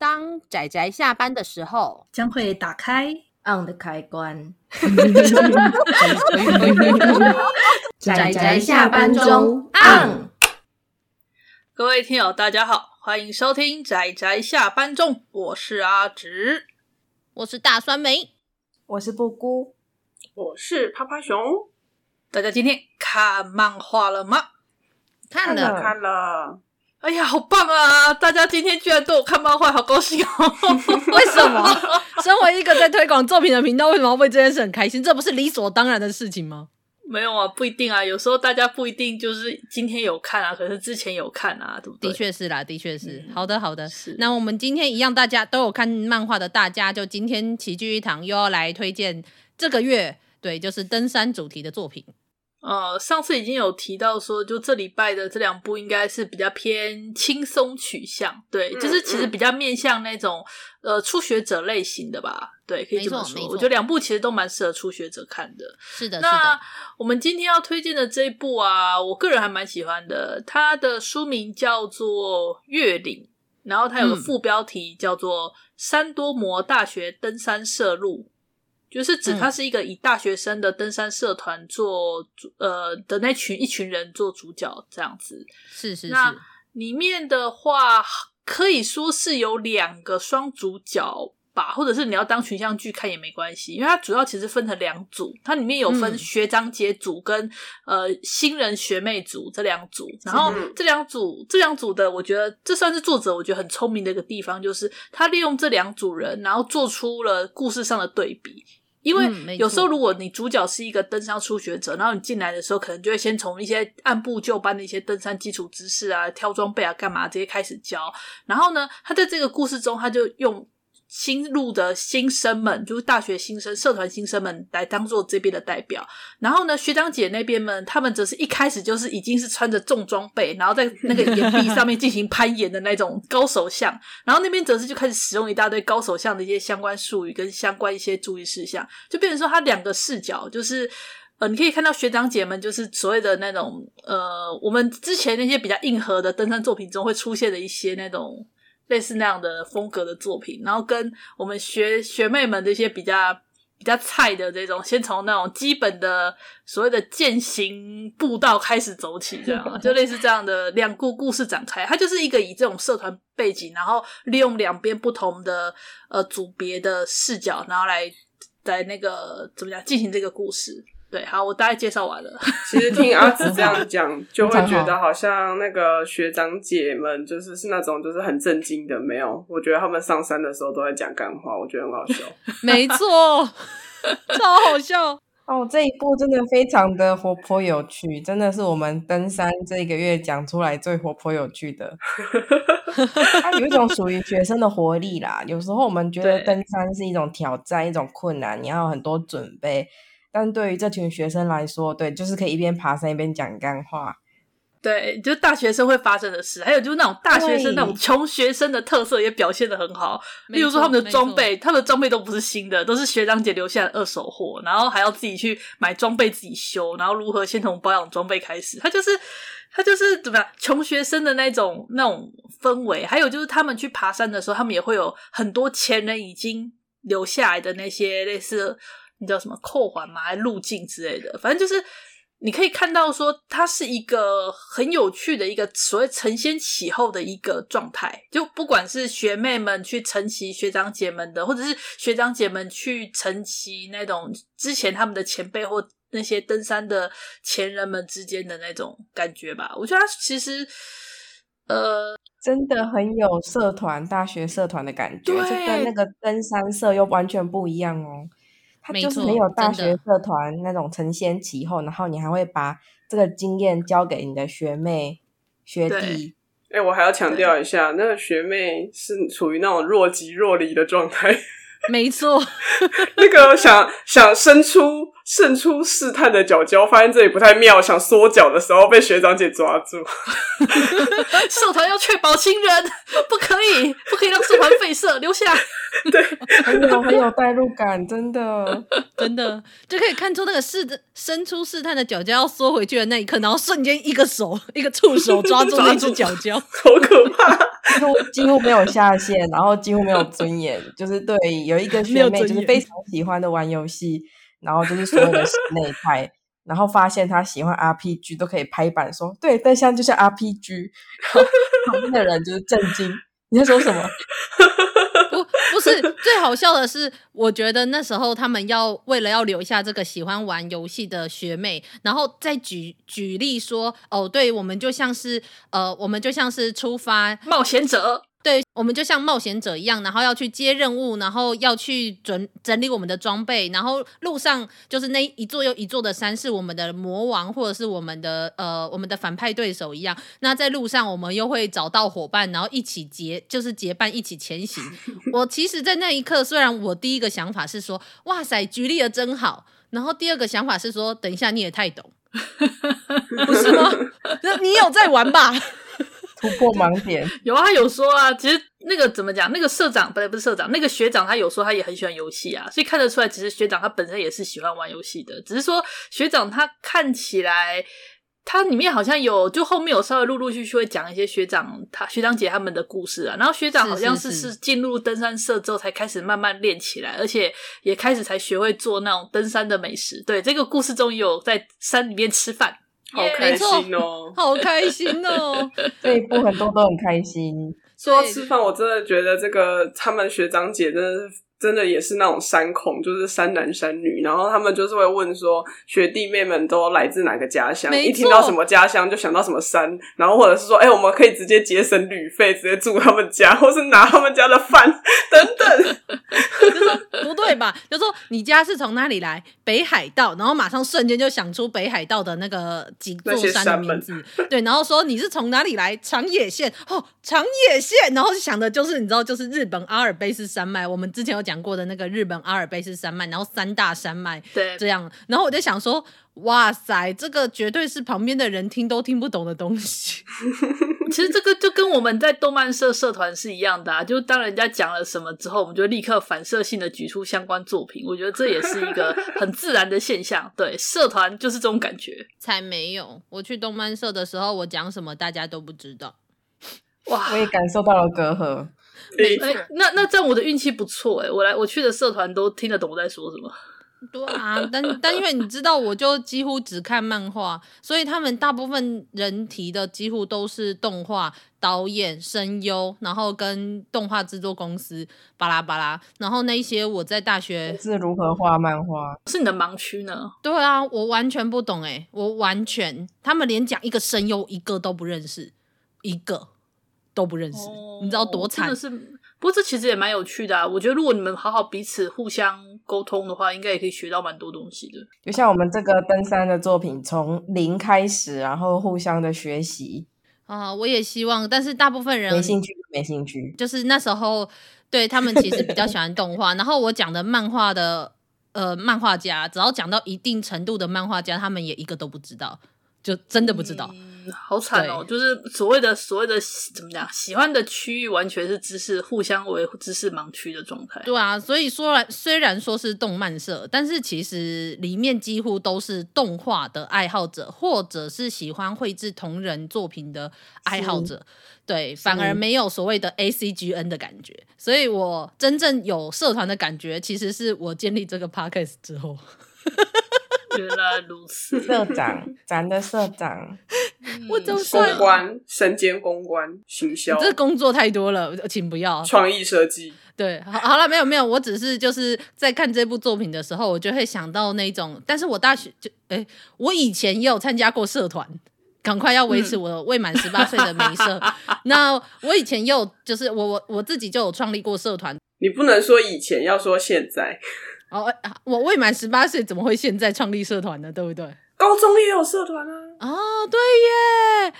当仔仔下班的时候，将会打开 on 的开关。仔仔下班中 on。各位听友，大家好，欢迎收听仔仔下班中，我是阿直，我是大酸梅，我是布姑，我是趴趴熊。大家今天看漫画了吗？看了，看了。哎呀，好棒啊！大家今天居然都有看漫画，好高兴哦！为什么？身为一个在推广作品的频道，为什么要为这件事很开心？这不是理所当然的事情吗？没有啊，不一定啊。有时候大家不一定就是今天有看啊，可是之前有看啊，对不对？的确是啦，的确是。嗯、好的，好的。是。那我们今天一样，大家都有看漫画的大家，就今天齐聚一堂，又要来推荐这个月对，就是登山主题的作品。呃，上次已经有提到说，就这礼拜的这两部应该是比较偏轻松取向，对，嗯、就是其实比较面向那种呃初学者类型的吧，对，可以这么说。我觉得两部其实都蛮适合初学者看的。是的，那是的。我们今天要推荐的这一部啊，我个人还蛮喜欢的，它的书名叫做《月岭》，然后它有个副标题叫做《山多摩大学登山社录》。就是指他是一个以大学生的登山社团做主，嗯、呃的那群一群人做主角这样子。是是是。那里面的话可以说是有两个双主角吧，或者是你要当群像剧看也没关系，因为它主要其实分成两组，它里面有分学长姐组跟、嗯、呃新人学妹组这两组。然后这两组这两组的，我觉得这算是作者我觉得很聪明的一个地方，就是他利用这两组人，然后做出了故事上的对比。因为有时候，如果你主角是一个登山初学者，然后你进来的时候，可能就会先从一些按部就班的一些登山基础知识啊、挑装备啊、干嘛这些开始教。然后呢，他在这个故事中，他就用。新入的新生们，就是大学新生、社团新生们来当做这边的代表。然后呢，学长姐那边们，他们则是一开始就是已经是穿着重装备，然后在那个岩壁上面进行攀岩的那种高手相。然后那边则是就开始使用一大堆高手相的一些相关术语跟相关一些注意事项，就变成说他两个视角，就是呃，你可以看到学长姐们就是所谓的那种呃，我们之前那些比较硬核的登山作品中会出现的一些那种。类似那样的风格的作品，然后跟我们学学妹们这些比较比较菜的这种，先从那种基本的所谓的践行步道开始走起，这样就类似这样的两故故事展开。它就是一个以这种社团背景，然后利用两边不同的呃组别的视角，然后来在那个怎么讲进行这个故事。对，好，我大概介绍完了。其实听阿紫这样讲，就会觉得好像那个学长姐们就是是那种就是很震惊的，没有？我觉得他们上山的时候都在讲干话，我觉得很好笑。没错，超好笑哦！这一部真的非常的活泼有趣，真的是我们登山这一个月讲出来最活泼有趣的。它有一种属于学生的活力啦。有时候我们觉得登山是一种挑战，一种困难，你要有很多准备。但对于这群学生来说，对，就是可以一边爬山一边讲干话。对，就是大学生会发生的事，还有就是那种大学生那种穷学生的特色也表现的很好。例如说他们的装备，他们的装备都不是新的，都是学长姐留下的二手货，然后还要自己去买装备自己修，然后如何先从保养装备开始。他就是他就是怎么样，穷学生的那种那种氛围。还有就是他们去爬山的时候，他们也会有很多前人已经留下来的那些类似。你知道什么扣环嘛？还路径之类的？反正就是你可以看到，说它是一个很有趣的一个所谓承先启后的一个状态。就不管是学妹们去承袭学长姐们的，或者是学长姐们去承袭那种之前他们的前辈或那些登山的前人们之间的那种感觉吧。我觉得它其实呃，真的很有社团大学社团的感觉，就跟那个登山社又完全不一样哦。他就是没有大学社团那种承先启后，然后你还会把这个经验交给你的学妹学弟。哎、欸，我还要强调一下，那个学妹是处于那种若即若离的状态。没错，那个想想伸出伸出试探的脚脚，发现这里不太妙，想缩脚的时候被学长姐抓住。社团要确保新人，不可以，不可以让社团废社，留下。对，很有很有代入感，真的。真的就可以看出那个试的伸出试探的脚脚要缩回去的那一刻，然后瞬间一个手一个触手抓住那只脚脚，好可怕，几乎几乎没有下限，然后几乎没有尊严，就是对有一个学妹就是非常喜欢的玩游戏，然后就是所有的那一派。然后发现他喜欢 RPG，都可以拍板说对，但像就像 RPG，旁边的人就是震惊。你在说什么？不，不是最好笑的是，我觉得那时候他们要为了要留下这个喜欢玩游戏的学妹，然后再举举例说，哦，对，我们就像是呃，我们就像是出发冒险者。对，我们就像冒险者一样，然后要去接任务，然后要去准整理我们的装备，然后路上就是那一座又一座的山是我们的魔王或者是我们的呃我们的反派对手一样。那在路上我们又会找到伙伴，然后一起结就是结伴一起前行。我其实，在那一刻，虽然我第一个想法是说，哇塞，举例的真好，然后第二个想法是说，等一下你也太懂，不是吗？那你有在玩吧？突破盲点 有啊，他有说啊，其实那个怎么讲？那个社长不对，不是社长，那个学长他有说他也很喜欢游戏啊，所以看得出来，其实学长他本身也是喜欢玩游戏的。只是说学长他看起来，他里面好像有，就后面有稍微陆陆续续会讲一些学长他学长姐他们的故事啊。然后学长好像是是进入登山社之后才开始慢慢练起来，而且也开始才学会做那种登山的美食。对，这个故事中有在山里面吃饭。好开心哦！好开心哦！这一部很多都很开心。说到吃饭，我真的觉得这个他们学长姐真的是。真的也是那种山控，就是山男山女，然后他们就是会问说，学弟妹们都来自哪个家乡？一听到什么家乡就想到什么山，然后或者是说，哎、欸，我们可以直接节省旅费，直接住他们家，或是拿他们家的饭等等。就说不对吧？就说你家是从哪里来？北海道，然后马上瞬间就想出北海道的那个几座山的名字。对，然后说你是从哪里来？长野县哦，长野县，然后想的就是你知道，就是日本阿尔卑斯山脉。我们之前有讲。讲过的那个日本阿尔卑斯山脉，然后三大山脉，对，这样，然后我就想说，哇塞，这个绝对是旁边的人听都听不懂的东西。其实这个就跟我们在动漫社社团是一样的啊，就当人家讲了什么之后，我们就立刻反射性的举出相关作品。我觉得这也是一个很自然的现象。对，社团就是这种感觉。才没有，我去动漫社的时候，我讲什么大家都不知道。哇，我也感受到了隔阂。哎、欸，那那这样我的运气不错哎，我来我去的社团都听得懂我在说什么。对啊，但但因为你知道，我就几乎只看漫画，所以他们大部分人提的几乎都是动画导演、声优，然后跟动画制作公司巴拉巴拉，然后那一些我在大学是如何画漫画，是你的盲区呢？对啊，我完全不懂哎，我完全，他们连讲一个声优一个都不认识，一个。都不认识，哦、你知道多惨？真的是，不过这其实也蛮有趣的啊。我觉得如果你们好好彼此互相沟通的话，应该也可以学到蛮多东西的。就像我们这个登山的作品，从零开始，然后互相的学习啊。我也希望，但是大部分人没兴趣，没兴趣。就是那时候，对他们其实比较喜欢动画。然后我讲的漫画的呃漫画家，只要讲到一定程度的漫画家，他们也一个都不知道。就真的不知道，嗯、好惨哦！就是所谓的所谓的怎么讲，喜欢的区域完全是知识互相为知识盲区的状态。对啊，所以说来虽然说是动漫社，但是其实里面几乎都是动画的爱好者，或者是喜欢绘制同人作品的爱好者。对，反而没有所谓的 ACGN 的感觉。所以我真正有社团的感觉，其实是我建立这个 Podcast 之后。原来如此，社长，咱的社长，我就公关、身兼公关、行销，这工作太多了，请不要。创意设计，对，好，好了，没有，没有，我只是就是在看这部作品的时候，我就会想到那种，但是我大学就，哎、欸，我以前也有参加过社团，赶快要维持我未满十八岁的美色。嗯、那我以前也有，就是我我我自己就有创立过社团。你不能说以前，要说现在。哦，我未满十八岁，怎么会现在创立社团呢？对不对？高中也有社团啊。哦，对耶，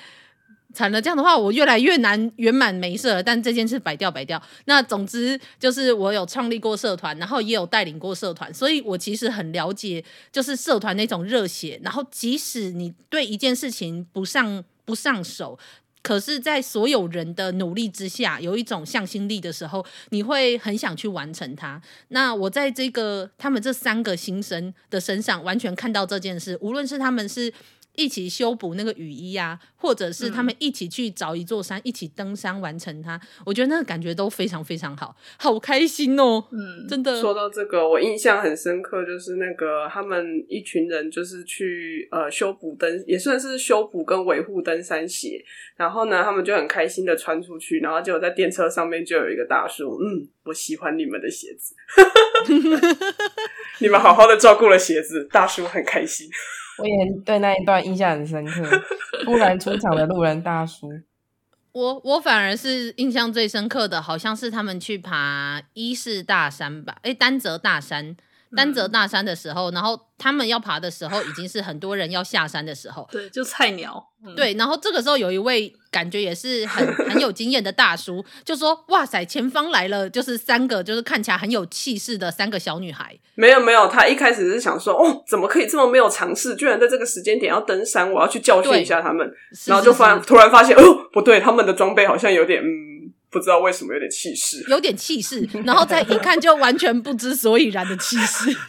惨了，这样的话我越来越难圆满没社了。但这件事摆掉摆掉。那总之就是我有创立过社团，然后也有带领过社团，所以我其实很了解，就是社团那种热血。然后即使你对一件事情不上不上手。可是，在所有人的努力之下，有一种向心力的时候，你会很想去完成它。那我在这个他们这三个新生的身上，完全看到这件事，无论是他们是。一起修补那个雨衣啊，或者是他们一起去找一座山，嗯、一起登山完成它。我觉得那个感觉都非常非常好，好开心哦！嗯，真的。说到这个，我印象很深刻，就是那个他们一群人就是去呃修补登，也算是修补跟维护登山鞋。然后呢，他们就很开心的穿出去，然后结果在电车上面就有一个大叔，嗯，我喜欢你们的鞋子，你们好好的照顾了鞋子，大叔很开心。我也对那一段印象很深刻，突然出场的路人大叔。我我反而是印象最深刻的，好像是他们去爬伊势大山吧？哎，丹泽大山。丹泽大山的时候，然后他们要爬的时候，已经是很多人要下山的时候。对，就菜鸟。嗯、对，然后这个时候有一位感觉也是很 很有经验的大叔，就说：“哇塞，前方来了，就是三个，就是看起来很有气势的三个小女孩。”没有没有，他一开始是想说：“哦，怎么可以这么没有尝试？居然在这个时间点要登山，我要去教训一下他们。”然后就发突然发现，哦，不对，他们的装备好像有点嗯。不知道为什么有点气势，有点气势，然后再一看就完全不知所以然的气势。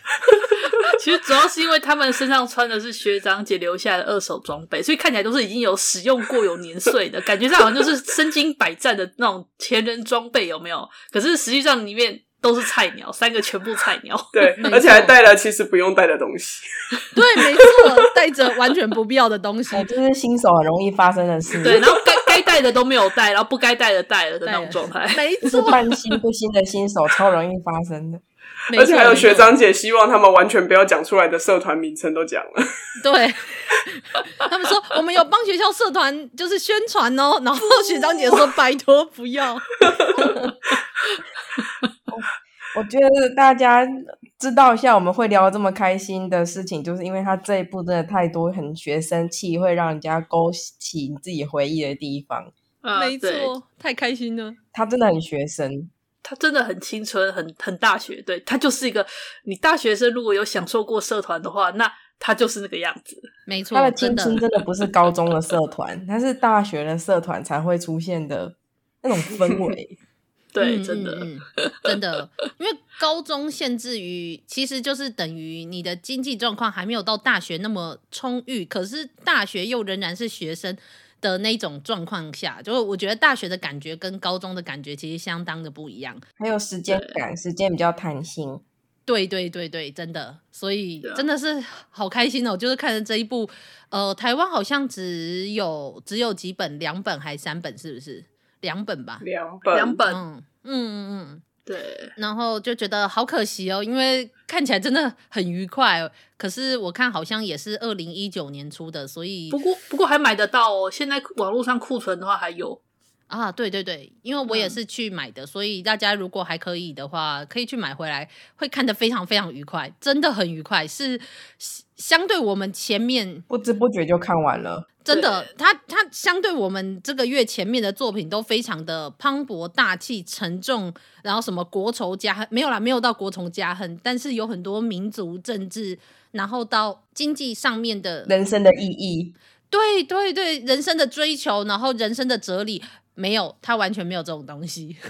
其实主要是因为他们身上穿的是学长姐留下来的二手装备，所以看起来都是已经有使用过、有年岁的感觉，上好像就是身经百战的那种前人装备，有没有？可是实际上里面都是菜鸟，三个全部菜鸟，对，而且还带了其实不用带的东西。对，没错，带着完全不必要的东西，就是新手很容易发生的事。对，然后该。该带的都没有带，然后不该带的带了的那种状态，没错，半新不新的新手超容易发生的，而且还有学长姐希望他们完全不要讲出来的社团名称都讲了，对，他们说我们有帮学校社团就是宣传哦，然后学长姐说拜托不要，我觉得大家。知道一下我们会聊这么开心的事情，就是因为他这一部真的太多很学生气，会让人家勾起你自己回忆的地方。啊、没错，太开心了。他真的很学生，他真的很青春，很很大学。对，他就是一个你大学生如果有享受过社团的话，那他就是那个样子。没错，他的青春真的不是高中的社团，他是大学的社团才会出现的那种氛围。对，真的，嗯嗯、真的，因为高中限制于，其实就是等于你的经济状况还没有到大学那么充裕，可是大学又仍然是学生的那种状况下，就是我觉得大学的感觉跟高中的感觉其实相当的不一样，还有时间感，时间比较弹性。对对对对，真的，所以真的是好开心哦！就是看着这一部，呃，台湾好像只有只有几本，两本还三本，是不是？两本吧，两本，两本，嗯嗯嗯，对，然后就觉得好可惜哦，因为看起来真的很愉快，可是我看好像也是二零一九年出的，所以不过不过还买得到哦，现在网络上库存的话还有。啊，对对对，因为我也是去买的，嗯、所以大家如果还可以的话，可以去买回来，会看得非常非常愉快，真的很愉快，是相对我们前面不知不觉就看完了，真的，它它相对我们这个月前面的作品都非常的磅礴大气沉重，然后什么国仇家恨没有啦，没有到国仇家恨，但是有很多民族政治，然后到经济上面的人生的意义，对对对，人生的追求，然后人生的哲理。没有，他完全没有这种东西。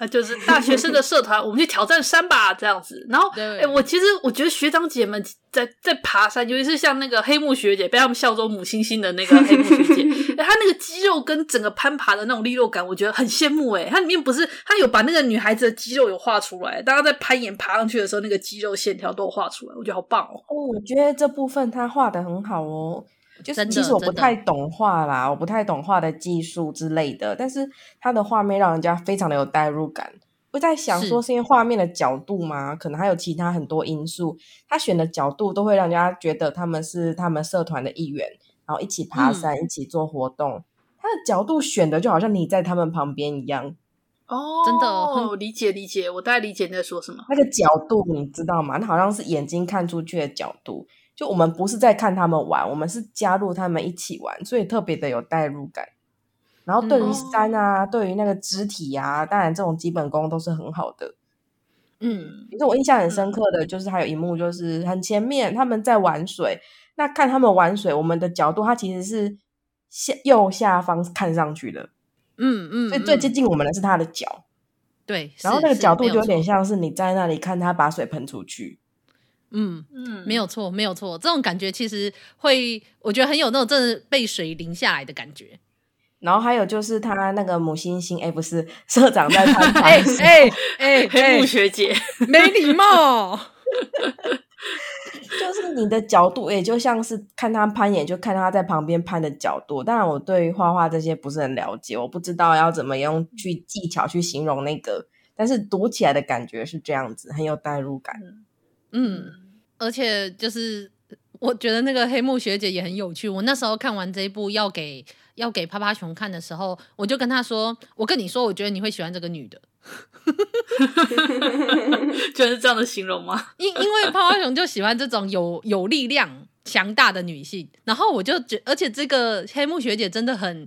那就是大学生的社团，我们去挑战山吧，这样子。然后，哎、欸，我其实我觉得学长姐们在在爬山，尤其是像那个黑木学姐，被他们笑作母星星的那个黑木学姐，哎、欸，她那个肌肉跟整个攀爬的那种利落感，我觉得很羡慕。哎，它里面不是她有把那个女孩子的肌肉有画出来，大家在攀岩爬上去的时候，那个肌肉线条都有画出来，我觉得好棒哦。哦，我觉得这部分她画的很好哦。就是其实我不太懂画啦，我不太懂画的技术之类的，但是它的画面让人家非常的有代入感。我在想说，是因为画面的角度吗？可能还有其他很多因素。他选的角度都会让人家觉得他们是他们社团的一员，然后一起爬山，嗯、一起做活动。他的角度选的就好像你在他们旁边一样。哦，真的，我理解理解，我大概理解你在说什么。那个角度你知道吗？那好像是眼睛看出去的角度。就我们不是在看他们玩，我们是加入他们一起玩，所以特别的有代入感。然后对于山啊，嗯、对于那个肢体啊，当然这种基本功都是很好的。嗯，其实我印象很深刻的就是还有一幕，就是很前面他们在玩水，那看他们玩水，我们的角度它其实是下右下方看上去的，嗯嗯，所以最接近我们的是他的脚。对，然后那个角度就有点，像是你在那里看他把水喷出去。嗯嗯，没有错，没有错，这种感觉其实会，我觉得很有那种真的被水淋下来的感觉。然后还有就是他那个母星星，哎，不是社长在攀爬，哎哎 哎，黑木学姐没礼貌。就是你的角度，也就像是看他攀岩，就看他在旁边攀的角度。当然，我对画画这些不是很了解，我不知道要怎么用去技巧去形容那个，但是读起来的感觉是这样子，很有代入感。嗯，而且就是我觉得那个黑木学姐也很有趣。我那时候看完这一部要给要给趴趴熊看的时候，我就跟他说：“我跟你说，我觉得你会喜欢这个女的。”就是这样的形容吗？因因为趴趴熊就喜欢这种有有力量、强大的女性。然后我就觉，而且这个黑木学姐真的很。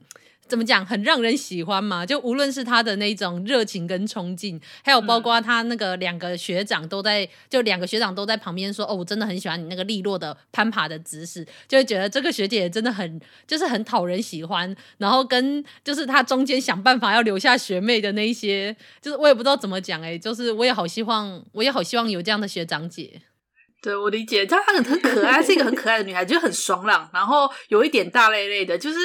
怎么讲，很让人喜欢嘛？就无论是他的那种热情跟冲劲，还有包括他那个两个学长都在，就两个学长都在旁边说：“哦，我真的很喜欢你那个利落的攀爬的姿势。”就会觉得这个学姐真的很，就是很讨人喜欢。然后跟就是他中间想办法要留下学妹的那一些，就是我也不知道怎么讲哎，就是我也好希望，我也好希望有这样的学长姐。对，我理解，她很很可爱，是一个很可爱的女孩，就是很爽朗，然后有一点大咧咧的，就是。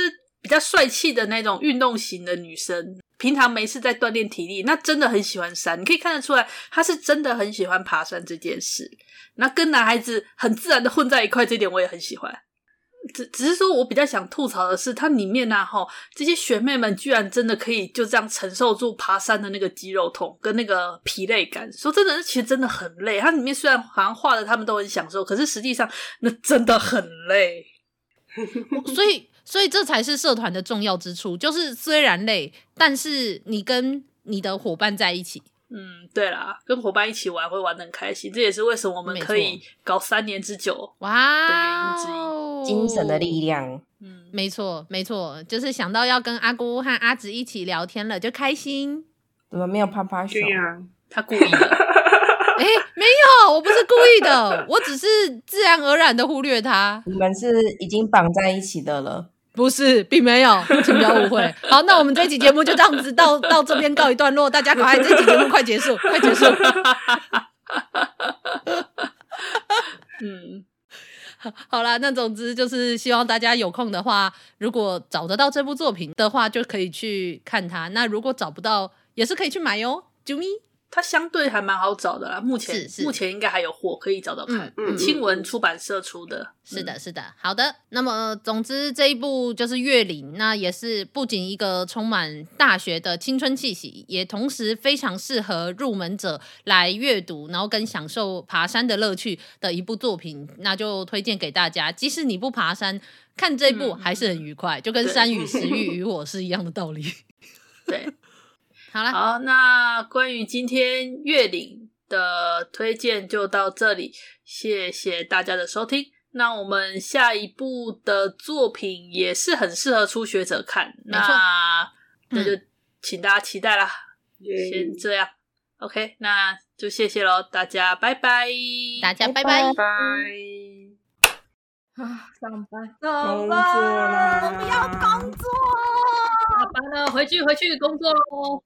比较帅气的那种运动型的女生，平常没事在锻炼体力，那真的很喜欢山。你可以看得出来，她是真的很喜欢爬山这件事。那跟男孩子很自然的混在一块，这点我也很喜欢。只只是说我比较想吐槽的是，它里面呢，哈，这些学妹们居然真的可以就这样承受住爬山的那个肌肉痛跟那个疲累感。说真的，其实真的很累。它里面虽然好像画的他们都很享受，可是实际上那真的很累。所以。所以这才是社团的重要之处，就是虽然累，但是你跟你的伙伴在一起。嗯，对啦，跟伙伴一起玩会玩得很开心，这也是为什么我们可以搞三年之久哇的原因之一。精神的力量，嗯，没错，没错，就是想到要跟阿姑和阿直一起聊天了，就开心。怎么没有啪啪熊？他故意的。哎，没有，我不是故意的，我只是自然而然的忽略他。你们是已经绑在一起的了。不是，并没有，请不要误会。好，那我们这一期节目就这样子到到这边告一段落，大家赶快，这一期节目快结束，快结束。嗯，好啦，那总之就是希望大家有空的话，如果找得到这部作品的话，就可以去看它。那如果找不到，也是可以去买哟，啾咪。它相对还蛮好找的啦，目前是是目前应该还有货可以找找看。嗯，青文出版社出的，是的，是的，好的。那么，总之这一部就是《月岭》，那也是不仅一个充满大学的青春气息，也同时非常适合入门者来阅读，然后跟享受爬山的乐趣的一部作品，那就推荐给大家。即使你不爬山，看这一部还是很愉快，嗯、就跟山与食欲与 我是一样的道理。对。好了，好，那关于今天月领的推荐就到这里，谢谢大家的收听。那我们下一部的作品也是很适合初学者看，那那就请大家期待啦。嗯、先这样，OK，那就谢谢喽，大家拜拜，大家拜拜。拜。啊，上班，工作啦，我不要工作，下班了，回去回去工作喽。